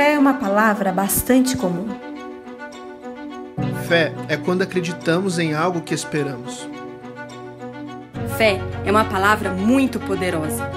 Fé é uma palavra bastante comum. Fé é quando acreditamos em algo que esperamos. Fé é uma palavra muito poderosa.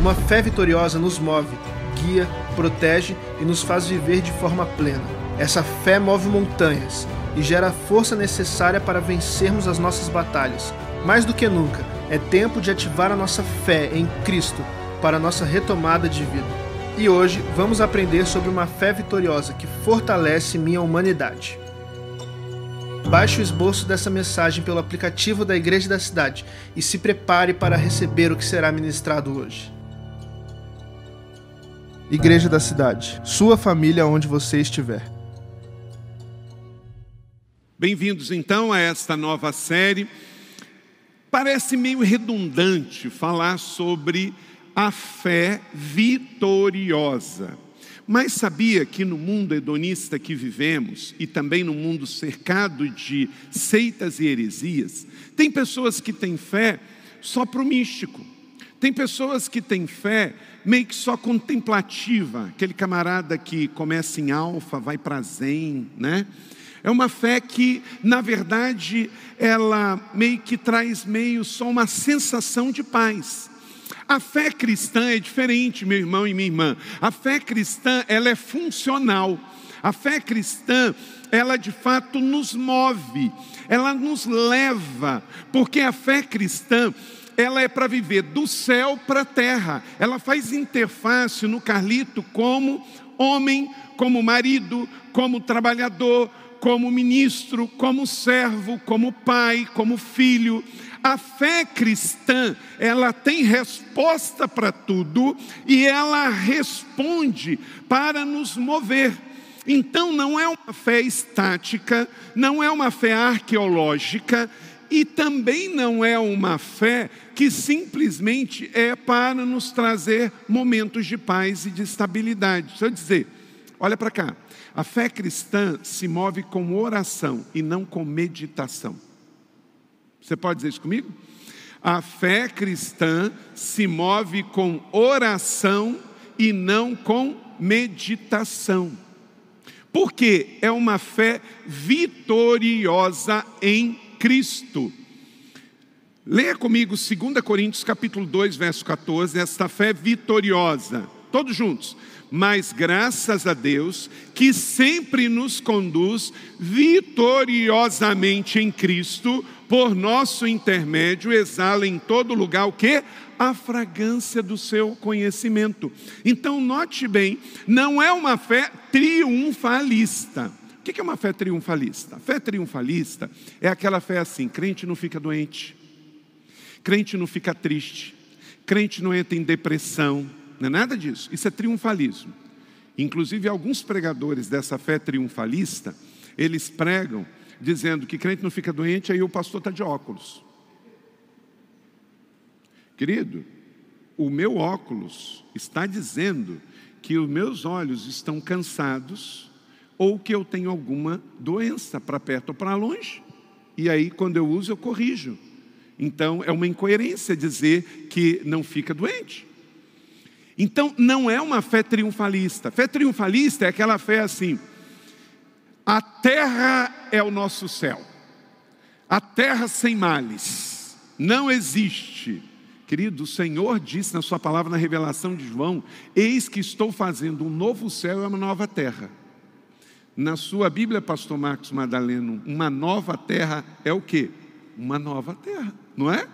Uma fé vitoriosa nos move, guia, protege e nos faz viver de forma plena. Essa fé move montanhas e gera a força necessária para vencermos as nossas batalhas. Mais do que nunca, é tempo de ativar a nossa fé em Cristo para a nossa retomada de vida. E hoje vamos aprender sobre uma fé vitoriosa que fortalece minha humanidade. Baixe o esboço dessa mensagem pelo aplicativo da Igreja da Cidade e se prepare para receber o que será ministrado hoje. Igreja da Cidade, sua família onde você estiver. Bem-vindos então a esta nova série. Parece meio redundante falar sobre a fé vitoriosa. Mas sabia que no mundo hedonista que vivemos e também no mundo cercado de seitas e heresias, tem pessoas que têm fé só para o místico. Tem pessoas que têm fé meio que só contemplativa, aquele camarada que começa em alfa, vai para zen, né? É uma fé que, na verdade, ela meio que traz meio só uma sensação de paz. A fé cristã é diferente, meu irmão e minha irmã. A fé cristã, ela é funcional. A fé cristã, ela de fato nos move, ela nos leva, porque a fé cristã, ela é para viver do céu para a terra. Ela faz interface no Carlito como homem, como marido, como trabalhador, como ministro, como servo, como pai, como filho. A fé cristã, ela tem resposta para tudo e ela responde para nos mover. Então não é uma fé estática, não é uma fé arqueológica e também não é uma fé que simplesmente é para nos trazer momentos de paz e de estabilidade. Deixa eu dizer, olha para cá. A fé cristã se move com oração e não com meditação. Você pode dizer isso comigo? A fé cristã se move com oração e não com meditação. Porque é uma fé vitoriosa em Cristo. Leia comigo 2 Coríntios capítulo 2, verso 14, esta fé vitoriosa. Todos juntos mas graças a Deus que sempre nos conduz vitoriosamente em Cristo, por nosso intermédio, exala em todo lugar o que? A fragrância do seu conhecimento. Então, note bem, não é uma fé triunfalista. O que é uma fé triunfalista? A fé triunfalista é aquela fé assim: crente não fica doente, crente não fica triste, crente não entra em depressão, não é nada disso. Isso é triunfalismo. Inclusive, alguns pregadores dessa fé triunfalista, eles pregam dizendo que crente não fica doente, aí o pastor está de óculos. Querido, o meu óculos está dizendo que os meus olhos estão cansados ou que eu tenho alguma doença para perto ou para longe. E aí, quando eu uso, eu corrijo. Então, é uma incoerência dizer que não fica doente. Então, não é uma fé triunfalista. Fé triunfalista é aquela fé assim: a terra é o nosso céu, a terra sem males, não existe. Querido, o Senhor disse na Sua palavra, na revelação de João: Eis que estou fazendo um novo céu e uma nova terra. Na sua Bíblia, Pastor Marcos Madaleno, uma nova terra é o que? Uma nova terra, não é?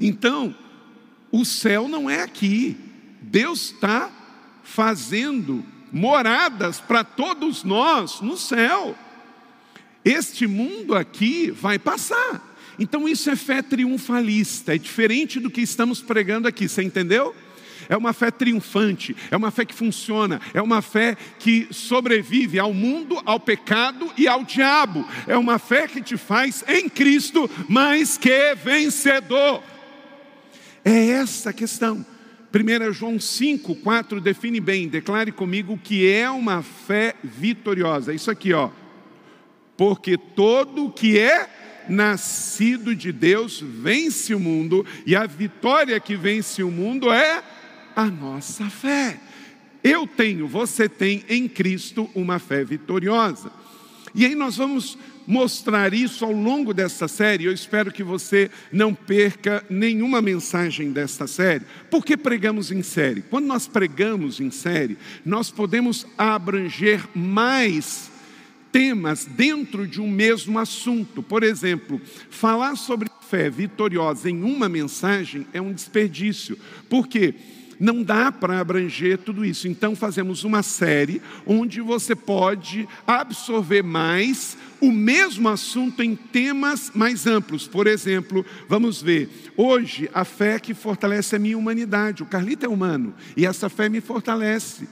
Então, o céu não é aqui, Deus está fazendo moradas para todos nós no céu. Este mundo aqui vai passar. Então isso é fé triunfalista, é diferente do que estamos pregando aqui, você entendeu? É uma fé triunfante, é uma fé que funciona, é uma fé que sobrevive ao mundo, ao pecado e ao diabo. É uma fé que te faz em Cristo mais que vencedor. É essa a questão. 1 João 5, 4 define bem, declare comigo o que é uma fé vitoriosa. Isso aqui, ó. Porque todo que é nascido de Deus vence o mundo, e a vitória que vence o mundo é a nossa fé. Eu tenho, você tem em Cristo uma fé vitoriosa. E aí nós vamos mostrar isso ao longo desta série. Eu espero que você não perca nenhuma mensagem desta série. Por que pregamos em série? Quando nós pregamos em série, nós podemos abranger mais temas dentro de um mesmo assunto. Por exemplo, falar sobre fé vitoriosa em uma mensagem é um desperdício. Por quê? Não dá para abranger tudo isso. Então, fazemos uma série onde você pode absorver mais o mesmo assunto em temas mais amplos. Por exemplo, vamos ver, hoje, a fé que fortalece a minha humanidade. O Carlito é humano e essa fé me fortalece.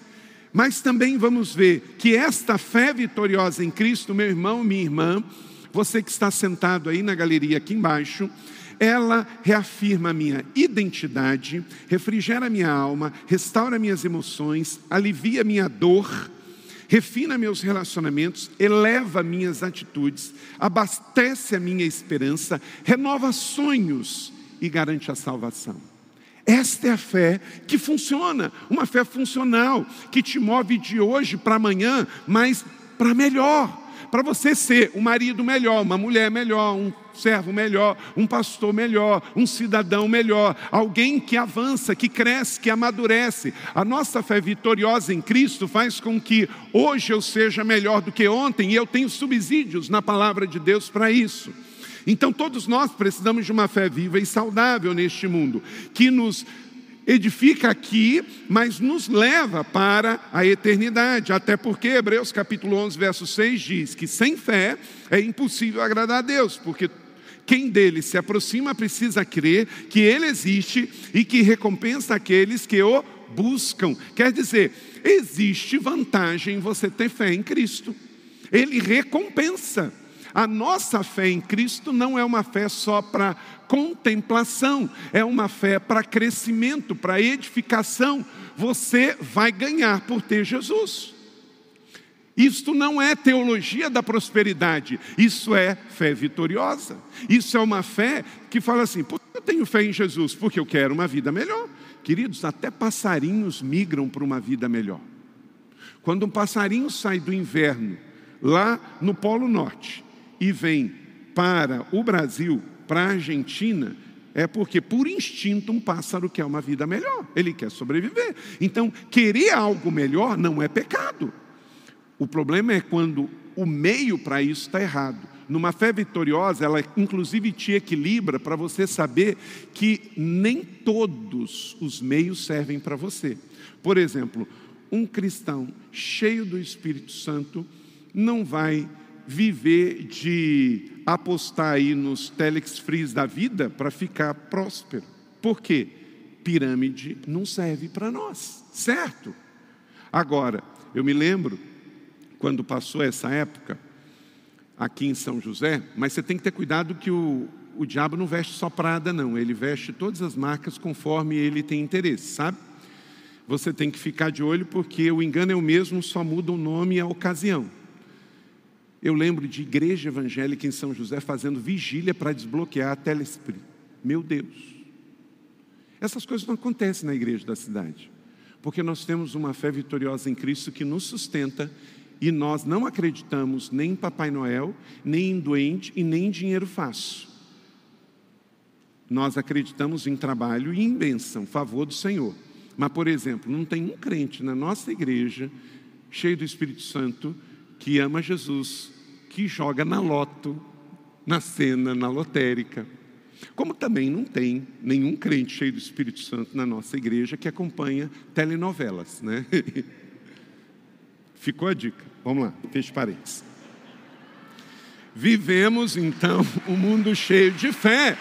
Mas também vamos ver que esta fé vitoriosa em Cristo, meu irmão, minha irmã, você que está sentado aí na galeria aqui embaixo, ela reafirma a minha identidade, refrigera minha alma, restaura minhas emoções, alivia minha dor, refina meus relacionamentos, eleva minhas atitudes, abastece a minha esperança, renova sonhos e garante a salvação. Esta é a fé que funciona, uma fé funcional, que te move de hoje para amanhã, mas para melhor para você ser um marido melhor, uma mulher melhor, um servo melhor, um pastor melhor, um cidadão melhor, alguém que avança, que cresce, que amadurece. A nossa fé vitoriosa em Cristo faz com que hoje eu seja melhor do que ontem e eu tenho subsídios na palavra de Deus para isso. Então, todos nós precisamos de uma fé viva e saudável neste mundo, que nos edifica aqui, mas nos leva para a eternidade. Até porque Hebreus capítulo 11, verso 6 diz que sem fé é impossível agradar a Deus, porque quem dele se aproxima precisa crer que ele existe e que recompensa aqueles que o buscam. Quer dizer, existe vantagem em você ter fé em Cristo. Ele recompensa. A nossa fé em Cristo não é uma fé só para contemplação, é uma fé para crescimento, para edificação. Você vai ganhar por ter Jesus. Isto não é teologia da prosperidade, isso é fé vitoriosa. Isso é uma fé que fala assim: por que eu tenho fé em Jesus? Porque eu quero uma vida melhor. Queridos, até passarinhos migram para uma vida melhor. Quando um passarinho sai do inverno, lá no Polo Norte, e vem para o Brasil, para a Argentina, é porque, por instinto, um pássaro quer uma vida melhor, ele quer sobreviver. Então, querer algo melhor não é pecado. O problema é quando o meio para isso está errado. Numa fé vitoriosa, ela inclusive te equilibra para você saber que nem todos os meios servem para você. Por exemplo, um cristão cheio do Espírito Santo não vai viver de apostar aí nos telex frees da vida para ficar próspero. Por quê? Pirâmide não serve para nós, certo? Agora, eu me lembro quando passou essa época aqui em São José, mas você tem que ter cuidado que o, o diabo não veste só prada, não, ele veste todas as marcas conforme ele tem interesse, sabe? Você tem que ficar de olho porque o engano é o mesmo, só muda o nome e a ocasião. Eu lembro de igreja evangélica em São José fazendo vigília para desbloquear a telesprit. Meu Deus. Essas coisas não acontecem na igreja da cidade. Porque nós temos uma fé vitoriosa em Cristo que nos sustenta e nós não acreditamos nem em Papai Noel, nem em doente e nem em dinheiro fácil. Nós acreditamos em trabalho e em bênção, favor do Senhor. Mas, por exemplo, não tem um crente na nossa igreja, cheio do Espírito Santo, que ama Jesus, que joga na loto, na cena, na lotérica. Como também não tem nenhum crente cheio do Espírito Santo na nossa igreja que acompanha telenovelas, né? Ficou a dica. Vamos lá, feche parênteses. Vivemos então um mundo cheio de fé.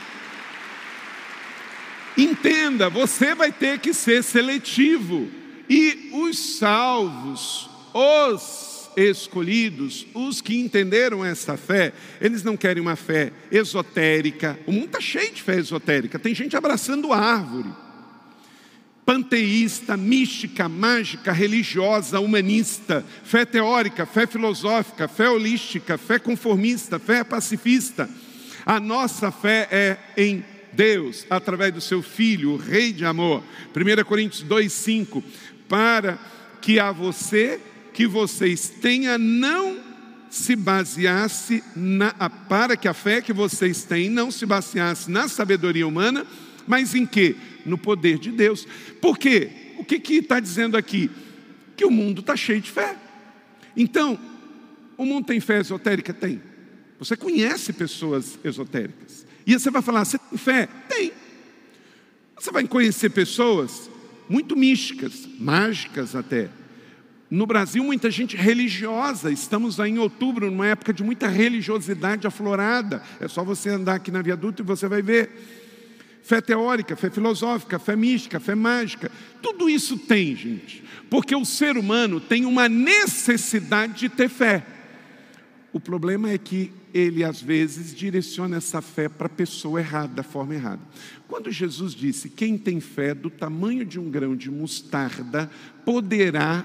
Entenda, você vai ter que ser seletivo. E os salvos, os escolhidos, os que entenderam essa fé, eles não querem uma fé esotérica. O mundo está cheio de fé esotérica. Tem gente abraçando árvore. Panteísta, mística, mágica, religiosa, humanista, fé teórica, fé filosófica, fé holística, fé conformista, fé pacifista. A nossa fé é em Deus, através do seu Filho, o Rei de amor. 1 Coríntios 2,5. Para que a você, que vocês tenham, não se baseasse na, para que a fé que vocês têm não se baseasse na sabedoria humana, mas em que? No poder de Deus. Por quê? O que está dizendo aqui? Que o mundo está cheio de fé. Então, o mundo tem fé esotérica? Tem. Você conhece pessoas esotéricas. E você vai falar, você tem fé? Tem. Você vai conhecer pessoas muito místicas, mágicas até. No Brasil, muita gente religiosa. Estamos aí em outubro, numa época de muita religiosidade aflorada. É só você andar aqui na viaduto e você vai ver. Fé teórica, fé filosófica, fé mística, fé mágica. Tudo isso tem, gente. Porque o ser humano tem uma necessidade de ter fé. O problema é que ele, às vezes, direciona essa fé para a pessoa errada, da forma errada. Quando Jesus disse: Quem tem fé do tamanho de um grão de mostarda poderá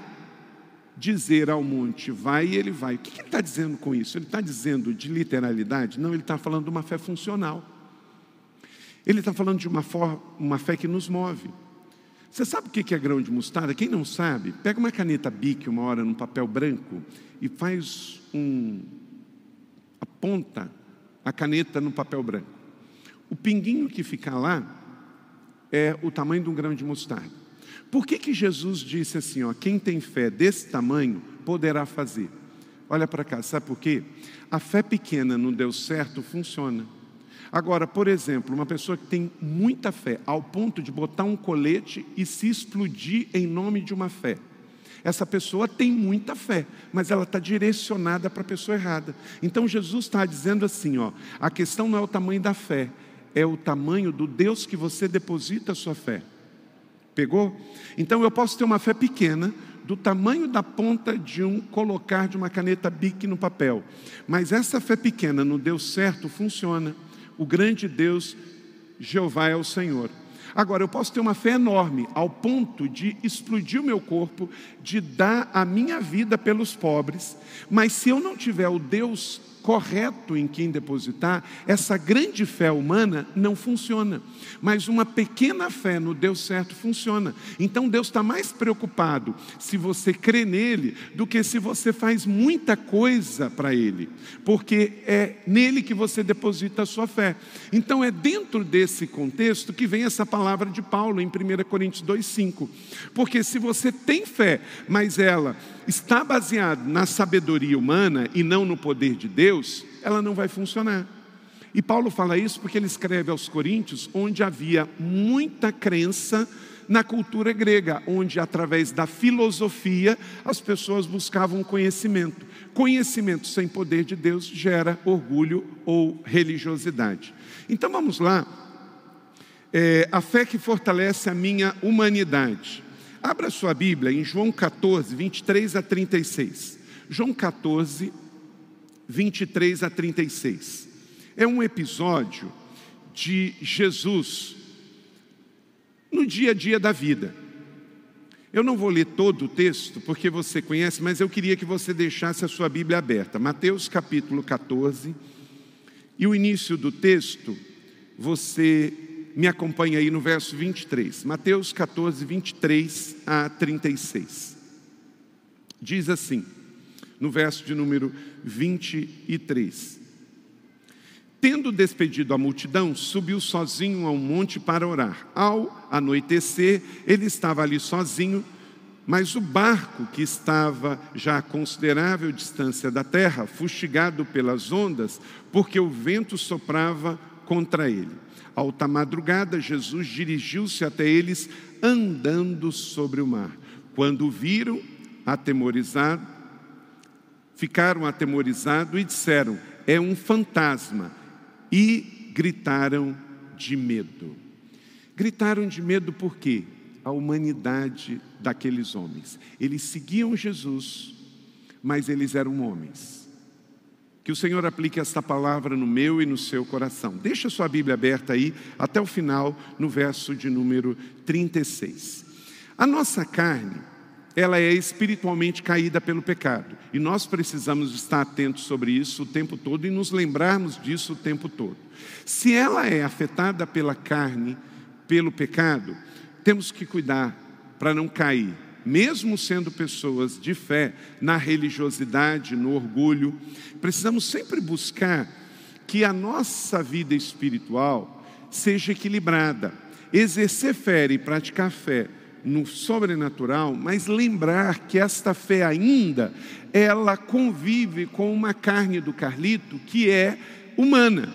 dizer ao monte, vai e ele vai. O que ele está dizendo com isso? Ele está dizendo de literalidade? Não, ele está falando de uma fé funcional. Ele está falando de uma, uma fé que nos move. Você sabe o que é grão de mostarda? Quem não sabe, pega uma caneta Bic uma hora num papel branco e faz um, aponta a caneta no papel branco. O pinguinho que fica lá é o tamanho de um grão de mostarda. Por que, que Jesus disse assim, ó, quem tem fé desse tamanho poderá fazer? Olha para cá, sabe por quê? A fé pequena não deu certo, funciona. Agora, por exemplo, uma pessoa que tem muita fé, ao ponto de botar um colete e se explodir em nome de uma fé. Essa pessoa tem muita fé, mas ela está direcionada para a pessoa errada. Então Jesus está dizendo assim: ó, a questão não é o tamanho da fé, é o tamanho do Deus que você deposita a sua fé. Pegou? Então eu posso ter uma fé pequena, do tamanho da ponta de um colocar de uma caneta Bic no papel. Mas essa fé pequena no Deus certo funciona. O grande Deus, Jeová é o Senhor. Agora, eu posso ter uma fé enorme, ao ponto de explodir o meu corpo, de dar a minha vida pelos pobres, mas se eu não tiver o Deus correto em quem depositar, essa grande fé humana não funciona. Mas uma pequena fé no Deus certo funciona. Então Deus está mais preocupado se você crê nele do que se você faz muita coisa para ele, porque é nele que você deposita a sua fé. Então é dentro desse contexto que vem essa palavra de Paulo em 1 Coríntios 2,5. Porque se você tem fé, mas ela está baseada na sabedoria humana e não no poder de Deus, ela não vai funcionar. E Paulo fala isso porque ele escreve aos Coríntios, onde havia muita crença na cultura grega, onde através da filosofia as pessoas buscavam conhecimento. Conhecimento sem poder de Deus gera orgulho ou religiosidade. Então vamos lá. É, a fé que fortalece a minha humanidade. Abra sua Bíblia em João 14, 23 a 36. João 14, 23 a 36. É um episódio de Jesus no dia a dia da vida. Eu não vou ler todo o texto, porque você conhece, mas eu queria que você deixasse a sua Bíblia aberta. Mateus capítulo 14. E o início do texto, você me acompanha aí no verso 23. Mateus 14, 23 a 36. Diz assim, no verso de número 23. Tendo despedido a multidão, subiu sozinho a um monte para orar. Ao anoitecer, ele estava ali sozinho, mas o barco, que estava já a considerável distância da terra, fustigado pelas ondas, porque o vento soprava contra ele. Alta madrugada, Jesus dirigiu-se até eles andando sobre o mar. Quando o viram, atemorizado, ficaram atemorizados e disseram: É um fantasma. E gritaram de medo. Gritaram de medo por quê? A humanidade daqueles homens. Eles seguiam Jesus, mas eles eram homens. Que o Senhor aplique esta palavra no meu e no seu coração. Deixa sua Bíblia aberta aí até o final, no verso de número 36. A nossa carne, ela é espiritualmente caída pelo pecado, e nós precisamos estar atentos sobre isso o tempo todo e nos lembrarmos disso o tempo todo. Se ela é afetada pela carne, pelo pecado, temos que cuidar para não cair mesmo sendo pessoas de fé, na religiosidade, no orgulho, precisamos sempre buscar que a nossa vida espiritual seja equilibrada. Exercer fé e praticar fé no sobrenatural, mas lembrar que esta fé ainda ela convive com uma carne do Carlito que é humana.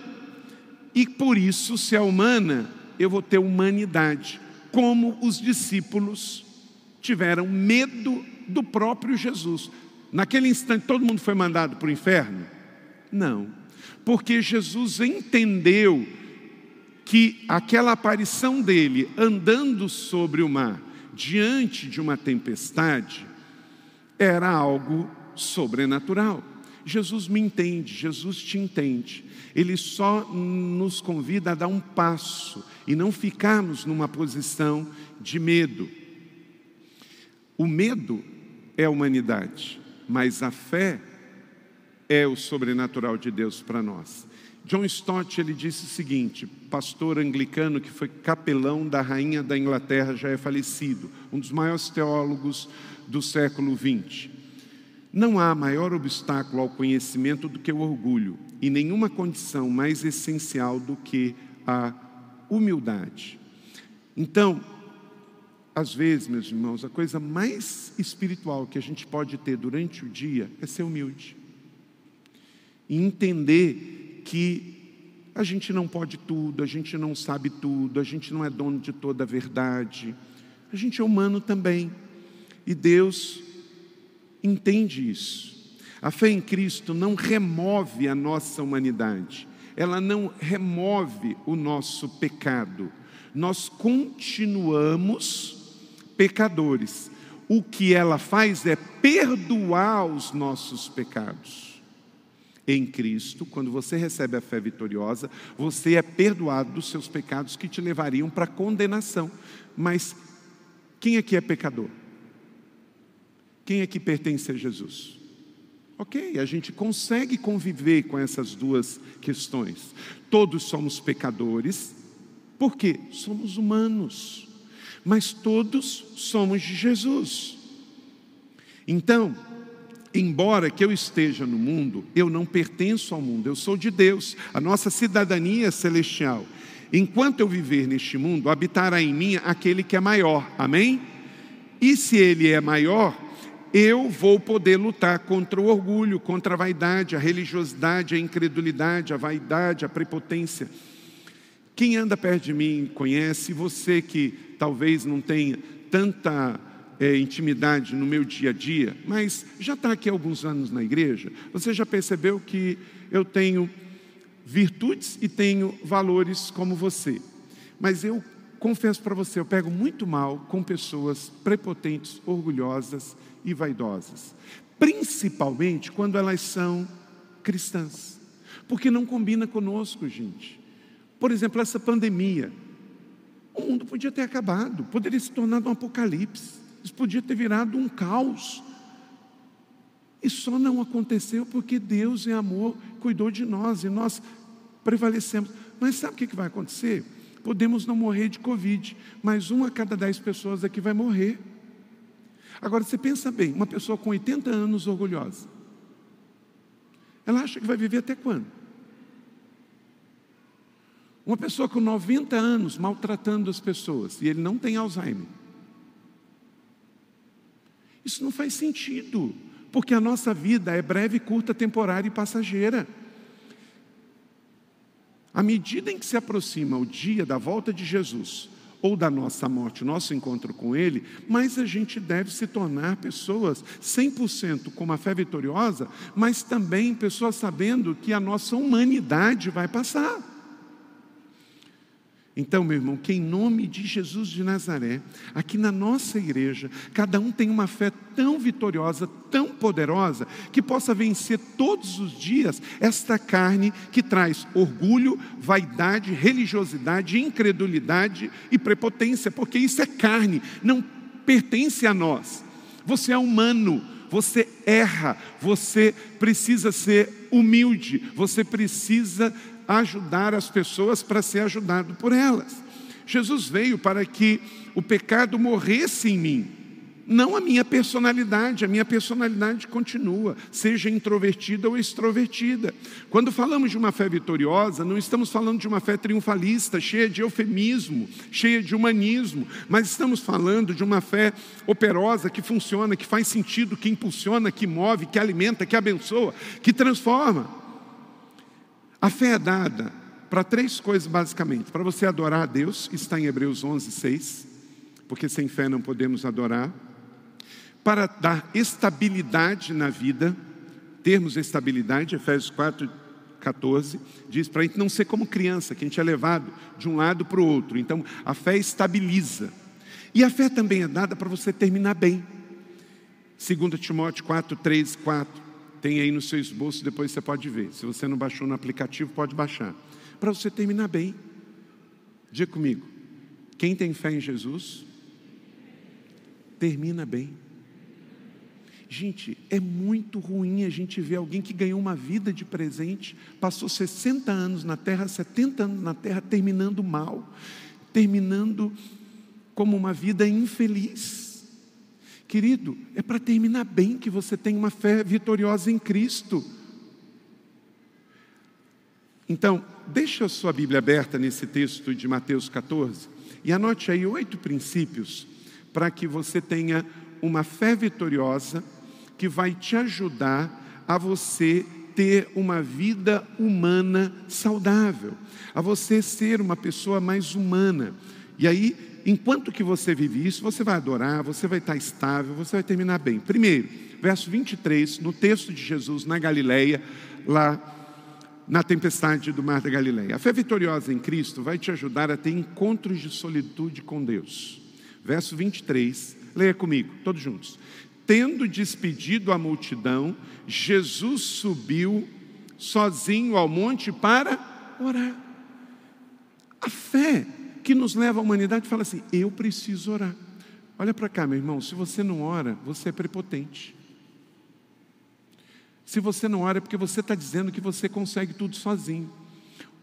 E por isso, se é humana, eu vou ter humanidade, como os discípulos tiveram medo do próprio Jesus. Naquele instante, todo mundo foi mandado para o inferno? Não, porque Jesus entendeu que aquela aparição dele andando sobre o mar, diante de uma tempestade, era algo sobrenatural. Jesus me entende, Jesus te entende. Ele só nos convida a dar um passo e não ficarmos numa posição de medo. O medo é a humanidade, mas a fé é o sobrenatural de Deus para nós. John Stott ele disse o seguinte, pastor anglicano que foi capelão da rainha da Inglaterra, já é falecido, um dos maiores teólogos do século XX. Não há maior obstáculo ao conhecimento do que o orgulho, e nenhuma condição mais essencial do que a humildade. Então, às vezes, meus irmãos, a coisa mais espiritual que a gente pode ter durante o dia é ser humilde. E entender que a gente não pode tudo, a gente não sabe tudo, a gente não é dono de toda a verdade. A gente é humano também. E Deus entende isso. A fé em Cristo não remove a nossa humanidade, ela não remove o nosso pecado. Nós continuamos pecadores. O que ela faz é perdoar os nossos pecados. Em Cristo, quando você recebe a fé vitoriosa, você é perdoado dos seus pecados que te levariam para a condenação. Mas quem aqui é pecador? Quem é que pertence a Jesus? Ok, a gente consegue conviver com essas duas questões. Todos somos pecadores, porque somos humanos, mas todos somos de Jesus. Então, embora que eu esteja no mundo, eu não pertenço ao mundo, eu sou de Deus, a nossa cidadania é celestial. Enquanto eu viver neste mundo, habitará em mim aquele que é maior, amém? E se ele é maior, eu vou poder lutar contra o orgulho, contra a vaidade, a religiosidade, a incredulidade, a vaidade, a prepotência. Quem anda perto de mim conhece, você que talvez não tenha tanta é, intimidade no meu dia a dia, mas já está aqui alguns anos na igreja, você já percebeu que eu tenho virtudes e tenho valores como você. Mas eu confesso para você, eu pego muito mal com pessoas prepotentes, orgulhosas e vaidosas, principalmente quando elas são cristãs, porque não combina conosco, gente. Por exemplo, essa pandemia, o mundo podia ter acabado, poderia se tornar um apocalipse, isso podia ter virado um caos. E só não aconteceu porque Deus, em amor, cuidou de nós e nós prevalecemos. Mas sabe o que vai acontecer? Podemos não morrer de Covid, mas uma a cada dez pessoas aqui vai morrer. Agora você pensa bem, uma pessoa com 80 anos orgulhosa, ela acha que vai viver até quando? Uma pessoa com 90 anos maltratando as pessoas e ele não tem Alzheimer. Isso não faz sentido, porque a nossa vida é breve, curta, temporária e passageira. À medida em que se aproxima o dia da volta de Jesus, ou da nossa morte, nosso encontro com Ele, mas a gente deve se tornar pessoas 100% com uma fé vitoriosa, mas também pessoas sabendo que a nossa humanidade vai passar. Então, meu irmão, que em nome de Jesus de Nazaré, aqui na nossa igreja, cada um tem uma fé tão vitoriosa, tão poderosa, que possa vencer todos os dias esta carne que traz orgulho, vaidade, religiosidade, incredulidade e prepotência, porque isso é carne, não pertence a nós. Você é humano, você erra, você precisa ser humilde, você precisa ajudar as pessoas para ser ajudado por elas. Jesus veio para que o pecado morresse em mim. Não a minha personalidade, a minha personalidade continua, seja introvertida ou extrovertida. Quando falamos de uma fé vitoriosa, não estamos falando de uma fé triunfalista, cheia de eufemismo, cheia de humanismo, mas estamos falando de uma fé operosa, que funciona, que faz sentido, que impulsiona, que move, que alimenta, que abençoa, que transforma. A fé é dada para três coisas basicamente: para você adorar a Deus, está em Hebreus 11, 6, porque sem fé não podemos adorar para dar estabilidade na vida, termos estabilidade, Efésios 4, 14, diz para a gente não ser como criança, que a gente é levado de um lado para o outro. Então, a fé estabiliza. E a fé também é dada para você terminar bem. 2 Timóteo 4, 3, 4. Tem aí no seu esboço, depois você pode ver. Se você não baixou no aplicativo, pode baixar. Para você terminar bem. Diga comigo. Quem tem fé em Jesus, termina bem. Gente, é muito ruim a gente ver alguém que ganhou uma vida de presente, passou 60 anos na terra, 70 anos na terra, terminando mal, terminando como uma vida infeliz. Querido, é para terminar bem que você tem uma fé vitoriosa em Cristo. Então, deixa a sua Bíblia aberta nesse texto de Mateus 14 e anote aí oito princípios para que você tenha uma fé vitoriosa que vai te ajudar a você ter uma vida humana saudável, a você ser uma pessoa mais humana. E aí, enquanto que você vive isso, você vai adorar, você vai estar estável, você vai terminar bem. Primeiro, verso 23, no texto de Jesus na Galileia, lá na tempestade do mar da Galileia. A fé vitoriosa em Cristo vai te ajudar a ter encontros de solitude com Deus. Verso 23, leia comigo, todos juntos. Tendo despedido a multidão, Jesus subiu sozinho ao monte para orar. A fé que nos leva à humanidade fala assim: eu preciso orar. Olha para cá, meu irmão, se você não ora, você é prepotente. Se você não ora, é porque você está dizendo que você consegue tudo sozinho.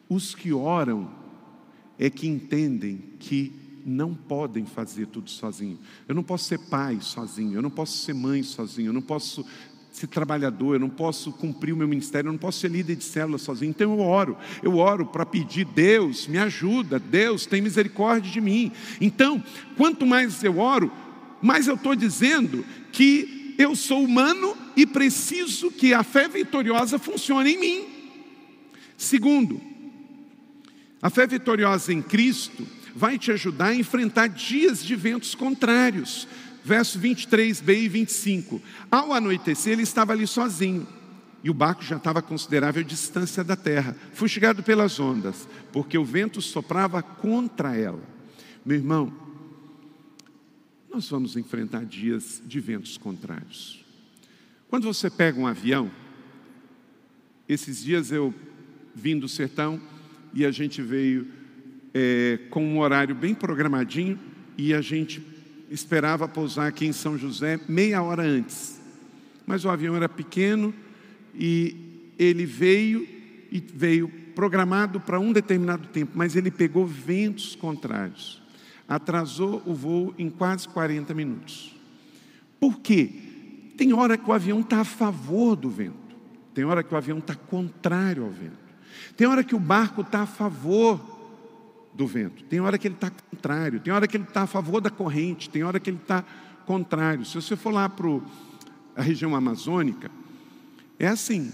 Os que oram é que entendem que não podem fazer tudo sozinho. Eu não posso ser pai sozinho, eu não posso ser mãe sozinho, eu não posso ser trabalhador, eu não posso cumprir o meu ministério, eu não posso ser líder de célula sozinho. Então eu oro, eu oro para pedir, Deus, me ajuda, Deus, tem misericórdia de mim. Então, quanto mais eu oro, mais eu estou dizendo que eu sou humano e preciso que a fé vitoriosa funcione em mim. Segundo, a fé vitoriosa em Cristo vai te ajudar a enfrentar dias de ventos contrários. Verso 23b e 25. Ao anoitecer, ele estava ali sozinho. E o barco já estava a considerável distância da terra, fustigado pelas ondas, porque o vento soprava contra ela. Meu irmão, nós vamos enfrentar dias de ventos contrários. Quando você pega um avião, esses dias eu vim do sertão e a gente veio é, com um horário bem programadinho e a gente esperava pousar aqui em São José meia hora antes. Mas o avião era pequeno e ele veio e veio programado para um determinado tempo, mas ele pegou ventos contrários. Atrasou o voo em quase 40 minutos. Por quê? Tem hora que o avião está a favor do vento, tem hora que o avião está contrário ao vento, tem hora que o barco está a favor do vento. Tem hora que ele está contrário, tem hora que ele está a favor da corrente, tem hora que ele está contrário. Se você for lá para a região amazônica, é assim: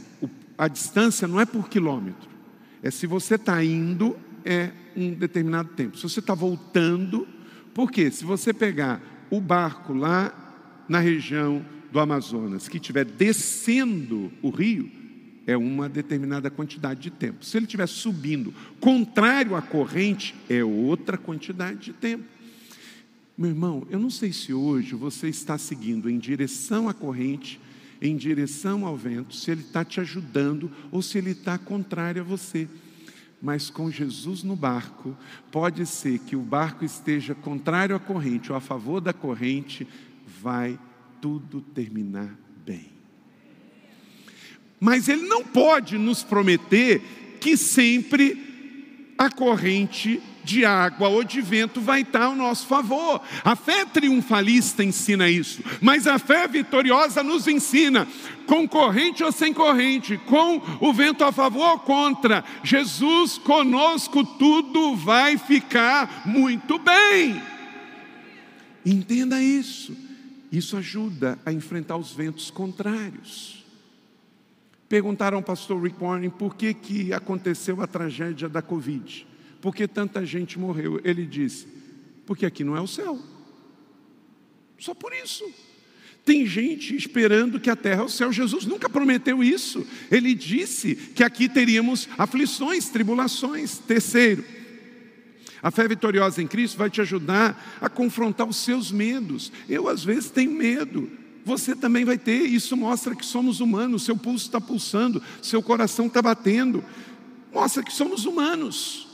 a distância não é por quilômetro, é se você está indo, é um determinado tempo. Se você está voltando, porque se você pegar o barco lá na região do Amazonas, que estiver descendo o rio, é uma determinada quantidade de tempo. Se ele estiver subindo contrário à corrente, é outra quantidade de tempo. Meu irmão, eu não sei se hoje você está seguindo em direção à corrente, em direção ao vento, se ele está te ajudando ou se ele está contrário a você. Mas com Jesus no barco, pode ser que o barco esteja contrário à corrente ou a favor da corrente, vai tudo terminar bem. Mas ele não pode nos prometer que sempre a corrente de água ou de vento vai estar ao nosso favor. A fé triunfalista ensina isso, mas a fé vitoriosa nos ensina, com corrente ou sem corrente, com o vento a favor ou contra, Jesus conosco, tudo vai ficar muito bem. Entenda isso. Isso ajuda a enfrentar os ventos contrários. Perguntaram ao pastor Rick Warren por que, que aconteceu a tragédia da Covid. Por que tanta gente morreu? Ele disse: porque aqui não é o céu. Só por isso. Tem gente esperando que a terra é o céu. Jesus nunca prometeu isso. Ele disse que aqui teríamos aflições, tribulações. Terceiro, a fé vitoriosa em Cristo vai te ajudar a confrontar os seus medos. Eu, às vezes, tenho medo. Você também vai ter. Isso mostra que somos humanos. Seu pulso está pulsando, seu coração está batendo. Mostra que somos humanos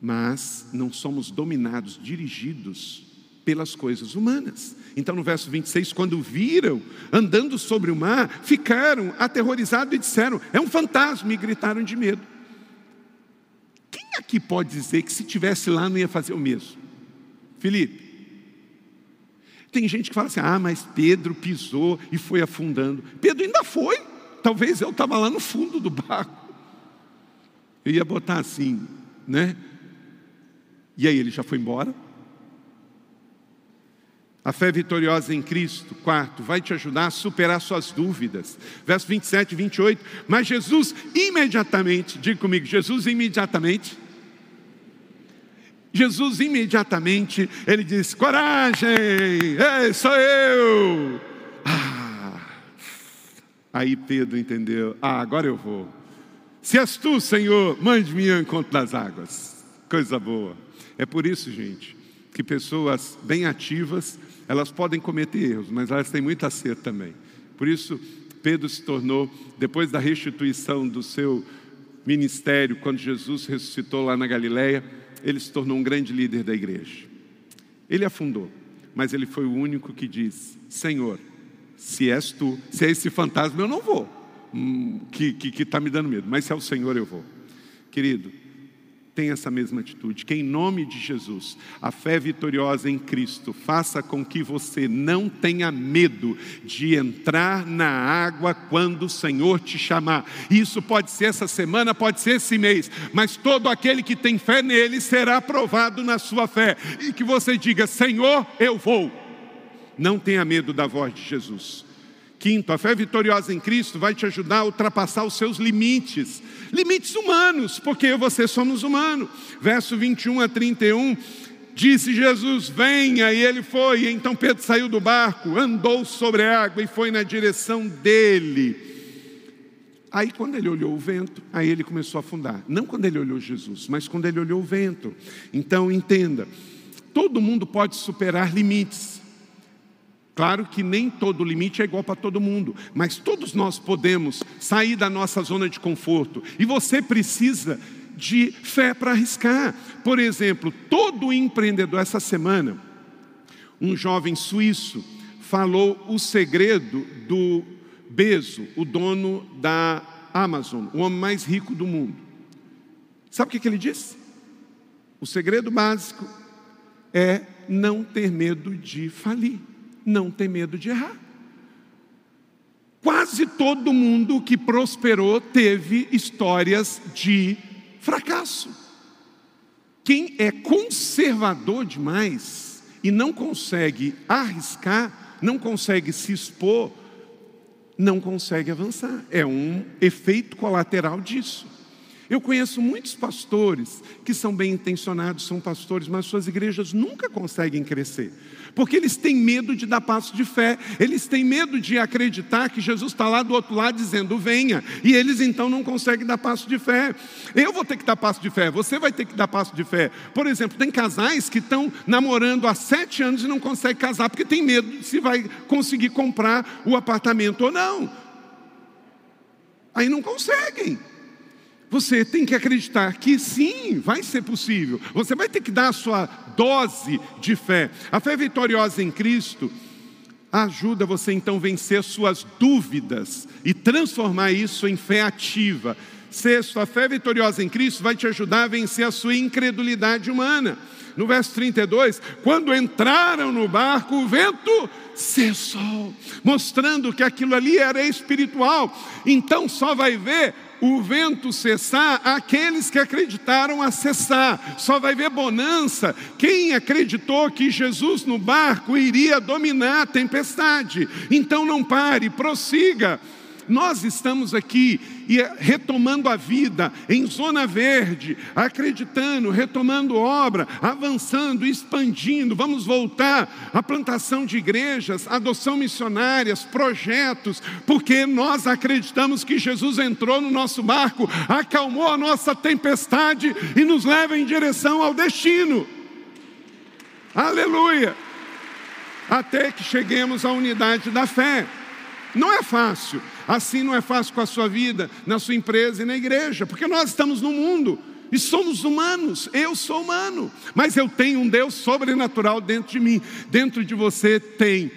mas não somos dominados, dirigidos pelas coisas humanas. Então, no verso 26, quando viram andando sobre o mar, ficaram aterrorizados e disseram: É um fantasma, e gritaram de medo. Quem aqui pode dizer que se tivesse lá não ia fazer o mesmo? Felipe. Tem gente que fala assim: ah, mas Pedro pisou e foi afundando. Pedro ainda foi. Talvez eu estava lá no fundo do barco. Eu ia botar assim, né? E aí ele já foi embora? A fé vitoriosa em Cristo, quarto, vai te ajudar a superar suas dúvidas. Verso 27 e 28. Mas Jesus imediatamente, diga comigo, Jesus imediatamente. Jesus imediatamente, ele disse: Coragem, ei, sou eu. Ah, aí Pedro entendeu: Ah, agora eu vou. Se és tu, Senhor, mande-me ao encontro das águas. Coisa boa. É por isso, gente, que pessoas bem ativas, elas podem cometer erros, mas elas têm muito acerto também. Por isso, Pedro se tornou, depois da restituição do seu ministério, quando Jesus ressuscitou lá na Galileia, ele se tornou um grande líder da igreja. Ele afundou, mas ele foi o único que disse: Senhor, se és tu, se é esse fantasma, eu não vou, hum, que está tá me dando medo, mas se é o Senhor, eu vou. Querido, tem essa mesma atitude. Que em nome de Jesus, a fé vitoriosa em Cristo faça com que você não tenha medo de entrar na água quando o Senhor te chamar. Isso pode ser essa semana, pode ser esse mês, mas todo aquele que tem fé nele será aprovado na sua fé. E que você diga: Senhor, eu vou. Não tenha medo da voz de Jesus. Quinto, a fé vitoriosa em Cristo vai te ajudar a ultrapassar os seus limites, limites humanos, porque você somos humanos. Verso 21 a 31, disse Jesus: Venha, e ele foi. E então Pedro saiu do barco, andou sobre a água e foi na direção dele. Aí, quando ele olhou o vento, aí ele começou a afundar. Não quando ele olhou Jesus, mas quando ele olhou o vento. Então, entenda: todo mundo pode superar limites. Claro que nem todo limite é igual para todo mundo, mas todos nós podemos sair da nossa zona de conforto. E você precisa de fé para arriscar. Por exemplo, todo empreendedor essa semana, um jovem suíço falou o segredo do Bezo, o dono da Amazon, o homem mais rico do mundo. Sabe o que, que ele disse? O segredo básico é não ter medo de falir não ter medo de errar. Quase todo mundo que prosperou teve histórias de fracasso. Quem é conservador demais e não consegue arriscar, não consegue se expor, não consegue avançar. É um efeito colateral disso. Eu conheço muitos pastores que são bem intencionados, são pastores, mas suas igrejas nunca conseguem crescer porque eles têm medo de dar passo de fé, eles têm medo de acreditar que Jesus está lá do outro lado dizendo venha, e eles então não conseguem dar passo de fé. Eu vou ter que dar passo de fé, você vai ter que dar passo de fé. Por exemplo, tem casais que estão namorando há sete anos e não conseguem casar porque tem medo de se vai conseguir comprar o apartamento ou não. Aí não conseguem. Você tem que acreditar que sim, vai ser possível. Você vai ter que dar a sua dose de fé. A fé vitoriosa em Cristo ajuda você então a vencer suas dúvidas e transformar isso em fé ativa. Sexto, a fé vitoriosa em Cristo vai te ajudar a vencer a sua incredulidade humana. No verso 32, quando entraram no barco, o vento cessou, mostrando que aquilo ali era espiritual. Então só vai ver o vento cessar aqueles que acreditaram a cessar. Só vai ver bonança quem acreditou que Jesus no barco iria dominar a tempestade. Então não pare, prossiga. Nós estamos aqui retomando a vida em zona verde, acreditando, retomando obra, avançando, expandindo. Vamos voltar à plantação de igrejas, adoção missionárias, projetos, porque nós acreditamos que Jesus entrou no nosso barco, acalmou a nossa tempestade e nos leva em direção ao destino. Aleluia! Até que cheguemos à unidade da fé. Não é fácil. Assim não é fácil com a sua vida, na sua empresa e na igreja, porque nós estamos no mundo e somos humanos. Eu sou humano, mas eu tenho um Deus sobrenatural dentro de mim. Dentro de você tem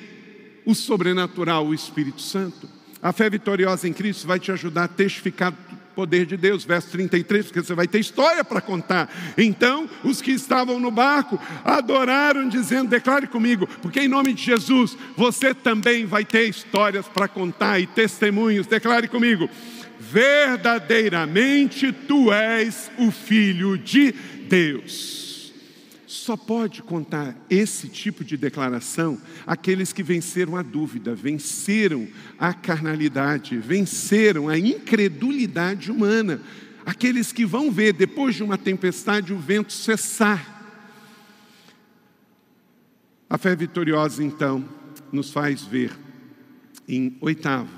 o sobrenatural, o Espírito Santo. A fé vitoriosa em Cristo vai te ajudar a testificar poder de Deus, verso 33, porque você vai ter história para contar. Então, os que estavam no barco adoraram, dizendo: declare comigo, porque em nome de Jesus, você também vai ter histórias para contar e testemunhos. Declare comigo: verdadeiramente tu és o Filho de Deus só pode contar esse tipo de declaração aqueles que venceram a dúvida, venceram a carnalidade, venceram a incredulidade humana, aqueles que vão ver depois de uma tempestade o vento cessar. A fé vitoriosa, então, nos faz ver em oitavo.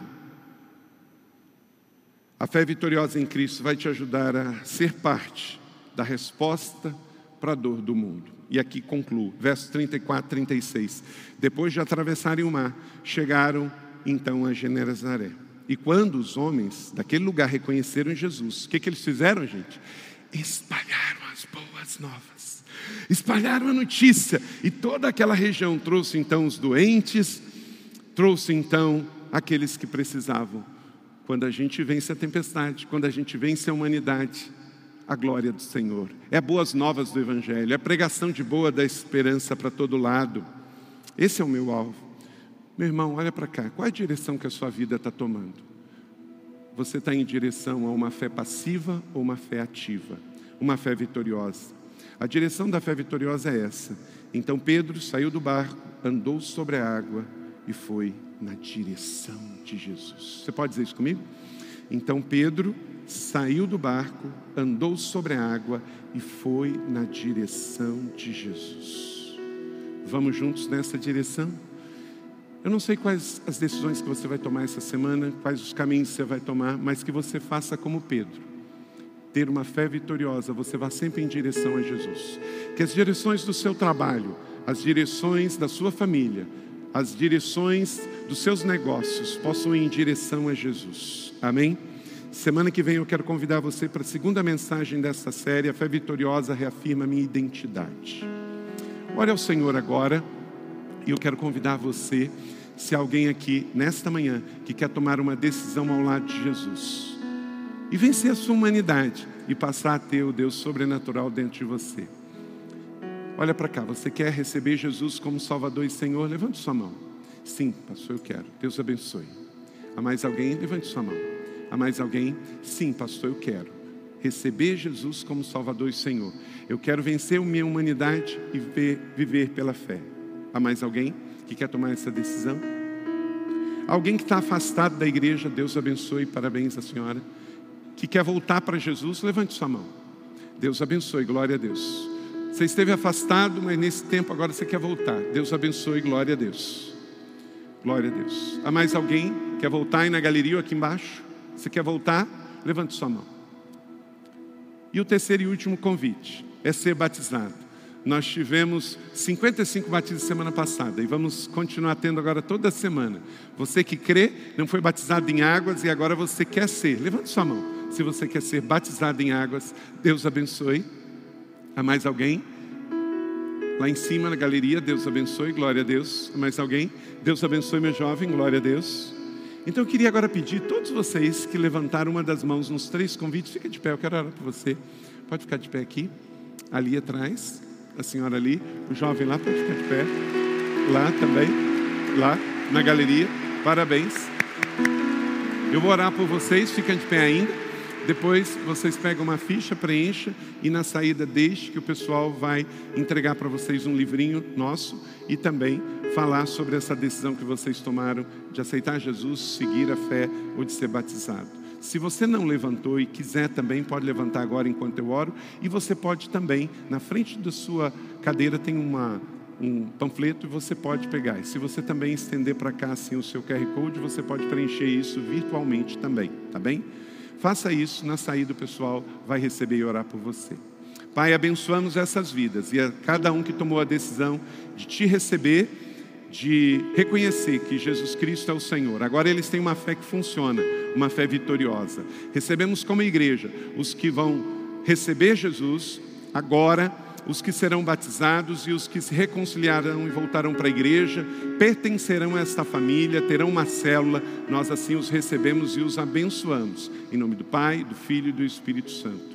A fé vitoriosa em Cristo vai te ajudar a ser parte da resposta para a dor do mundo. E aqui concluo, versos 34, 36. Depois de atravessarem o mar, chegaram então a Genezaré. E quando os homens daquele lugar reconheceram Jesus, o que, que eles fizeram, gente? Espalharam as boas novas, espalharam a notícia, e toda aquela região trouxe então os doentes, trouxe então aqueles que precisavam. Quando a gente vence a tempestade, quando a gente vence a humanidade, a glória do Senhor. É boas novas do Evangelho, é pregação de boa da esperança para todo lado. Esse é o meu alvo. Meu irmão, olha para cá. Qual é a direção que a sua vida está tomando? Você está em direção a uma fé passiva ou uma fé ativa? Uma fé vitoriosa. A direção da fé vitoriosa é essa. Então Pedro saiu do barco, andou sobre a água e foi na direção de Jesus. Você pode dizer isso comigo? Então Pedro saiu do barco, andou sobre a água e foi na direção de Jesus. Vamos juntos nessa direção? Eu não sei quais as decisões que você vai tomar essa semana, quais os caminhos que você vai tomar, mas que você faça como Pedro. Ter uma fé vitoriosa, você vá sempre em direção a Jesus. Que as direções do seu trabalho, as direções da sua família, as direções dos seus negócios possam ir em direção a Jesus. Amém? Semana que vem eu quero convidar você para a segunda mensagem dessa série, A Fé Vitoriosa Reafirma Minha Identidade. Olha ao Senhor agora e eu quero convidar você, se alguém aqui nesta manhã que quer tomar uma decisão ao lado de Jesus e vencer a sua humanidade e passar a ter o Deus sobrenatural dentro de você. Olha para cá, você quer receber Jesus como Salvador e Senhor? Levante sua mão. Sim, pastor, eu quero. Deus abençoe. Há mais alguém? Levante sua mão. Há mais alguém? Sim, pastor, eu quero receber Jesus como Salvador e Senhor. Eu quero vencer a minha humanidade e ver, viver pela fé. Há mais alguém que quer tomar essa decisão? Alguém que está afastado da igreja, Deus abençoe, parabéns à senhora. Que quer voltar para Jesus, levante sua mão. Deus abençoe, glória a Deus. Você esteve afastado, mas nesse tempo agora você quer voltar. Deus abençoe, glória a Deus. Glória a Deus. Há mais alguém que quer voltar aí na galeria ou aqui embaixo? Você quer voltar? Levante sua mão. E o terceiro e último convite é ser batizado. Nós tivemos 55 batismos semana passada e vamos continuar tendo agora toda semana. Você que crê, não foi batizado em águas e agora você quer ser. Levante sua mão. Se você quer ser batizado em águas, Deus abençoe. Há mais alguém? Lá em cima na galeria, Deus abençoe, glória a Deus. Há mais alguém? Deus abençoe, meu jovem, glória a Deus. Então eu queria agora pedir todos vocês que levantaram uma das mãos nos três convites, fica de pé, eu quero orar por você. Pode ficar de pé aqui, ali atrás, a senhora ali, o jovem lá pode ficar de pé, lá também, lá na galeria. Parabéns. Eu vou orar por vocês, fiquem de pé ainda. Depois vocês pegam uma ficha, preencha e na saída deixe que o pessoal vai entregar para vocês um livrinho nosso e também falar sobre essa decisão que vocês tomaram de aceitar Jesus, seguir a fé ou de ser batizado. Se você não levantou e quiser também, pode levantar agora enquanto eu oro. E você pode também, na frente da sua cadeira tem uma, um panfleto e você pode pegar. E se você também estender para cá assim o seu QR Code, você pode preencher isso virtualmente também, tá bem? Faça isso, na saída o pessoal vai receber e orar por você. Pai, abençoamos essas vidas e a cada um que tomou a decisão de te receber, de reconhecer que Jesus Cristo é o Senhor. Agora eles têm uma fé que funciona, uma fé vitoriosa. Recebemos como igreja os que vão receber Jesus agora os que serão batizados e os que se reconciliarão e voltarão para a igreja, pertencerão a esta família, terão uma célula, nós assim os recebemos e os abençoamos. Em nome do Pai, do Filho e do Espírito Santo.